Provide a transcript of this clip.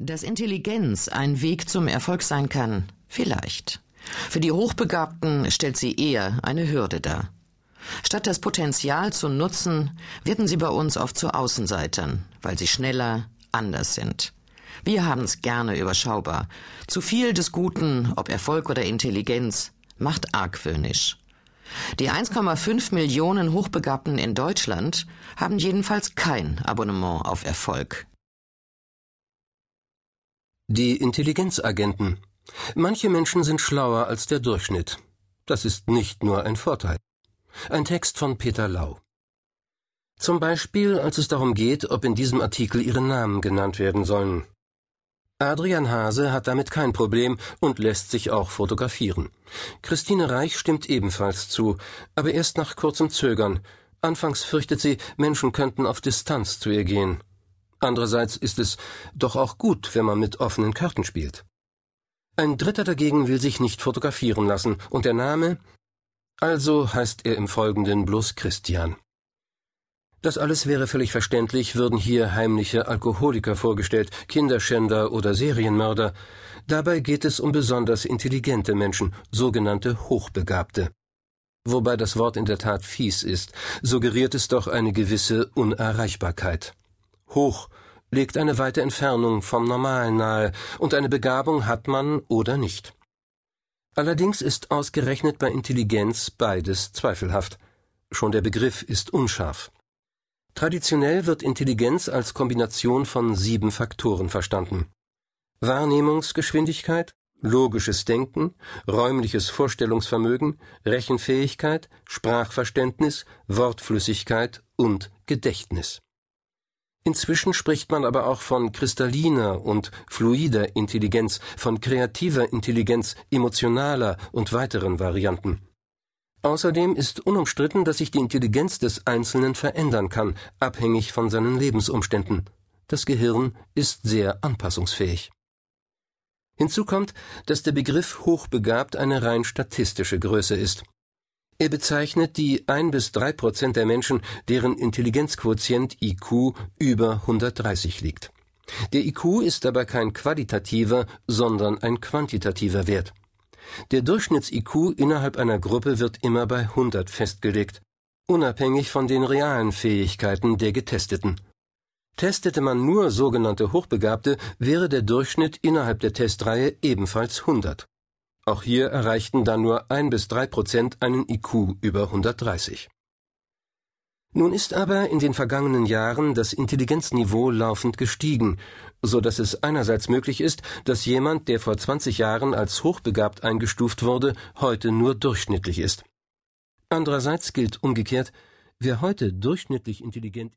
Dass Intelligenz ein Weg zum Erfolg sein kann, vielleicht. Für die Hochbegabten stellt sie eher eine Hürde dar. Statt das Potenzial zu nutzen, werden sie bei uns oft zu Außenseitern, weil sie schneller, anders sind. Wir haben es gerne überschaubar. Zu viel des Guten, ob Erfolg oder Intelligenz, macht argwöhnisch. Die 1,5 Millionen Hochbegabten in Deutschland haben jedenfalls kein Abonnement auf Erfolg. Die Intelligenzagenten. Manche Menschen sind schlauer als der Durchschnitt. Das ist nicht nur ein Vorteil. Ein Text von Peter Lau. Zum Beispiel, als es darum geht, ob in diesem Artikel ihre Namen genannt werden sollen. Adrian Hase hat damit kein Problem und lässt sich auch fotografieren. Christine Reich stimmt ebenfalls zu, aber erst nach kurzem Zögern. Anfangs fürchtet sie, Menschen könnten auf Distanz zu ihr gehen. Andererseits ist es doch auch gut, wenn man mit offenen Karten spielt. Ein Dritter dagegen will sich nicht fotografieren lassen, und der Name? Also heißt er im Folgenden bloß Christian. Das alles wäre völlig verständlich, würden hier heimliche Alkoholiker vorgestellt, Kinderschänder oder Serienmörder. Dabei geht es um besonders intelligente Menschen, sogenannte Hochbegabte. Wobei das Wort in der Tat fies ist, suggeriert es doch eine gewisse Unerreichbarkeit. Hoch legt eine weite Entfernung vom Normalen nahe, und eine Begabung hat man oder nicht. Allerdings ist ausgerechnet bei Intelligenz beides zweifelhaft. Schon der Begriff ist unscharf. Traditionell wird Intelligenz als Kombination von sieben Faktoren verstanden. Wahrnehmungsgeschwindigkeit, logisches Denken, räumliches Vorstellungsvermögen, Rechenfähigkeit, Sprachverständnis, Wortflüssigkeit und Gedächtnis. Inzwischen spricht man aber auch von kristalliner und fluider Intelligenz, von kreativer Intelligenz, emotionaler und weiteren Varianten. Außerdem ist unumstritten, dass sich die Intelligenz des Einzelnen verändern kann, abhängig von seinen Lebensumständen. Das Gehirn ist sehr anpassungsfähig. Hinzu kommt, dass der Begriff hochbegabt eine rein statistische Größe ist. Er bezeichnet die ein bis drei Prozent der Menschen, deren Intelligenzquotient IQ über 130 liegt. Der IQ ist dabei kein qualitativer, sondern ein quantitativer Wert. Der Durchschnitts-IQ innerhalb einer Gruppe wird immer bei 100 festgelegt, unabhängig von den realen Fähigkeiten der Getesteten. Testete man nur sogenannte Hochbegabte, wäre der Durchschnitt innerhalb der Testreihe ebenfalls 100. Auch hier erreichten dann nur ein bis drei Prozent einen IQ über 130. Nun ist aber in den vergangenen Jahren das Intelligenzniveau laufend gestiegen, so dass es einerseits möglich ist, dass jemand, der vor 20 Jahren als hochbegabt eingestuft wurde, heute nur durchschnittlich ist. Andererseits gilt umgekehrt, wer heute durchschnittlich intelligent ist,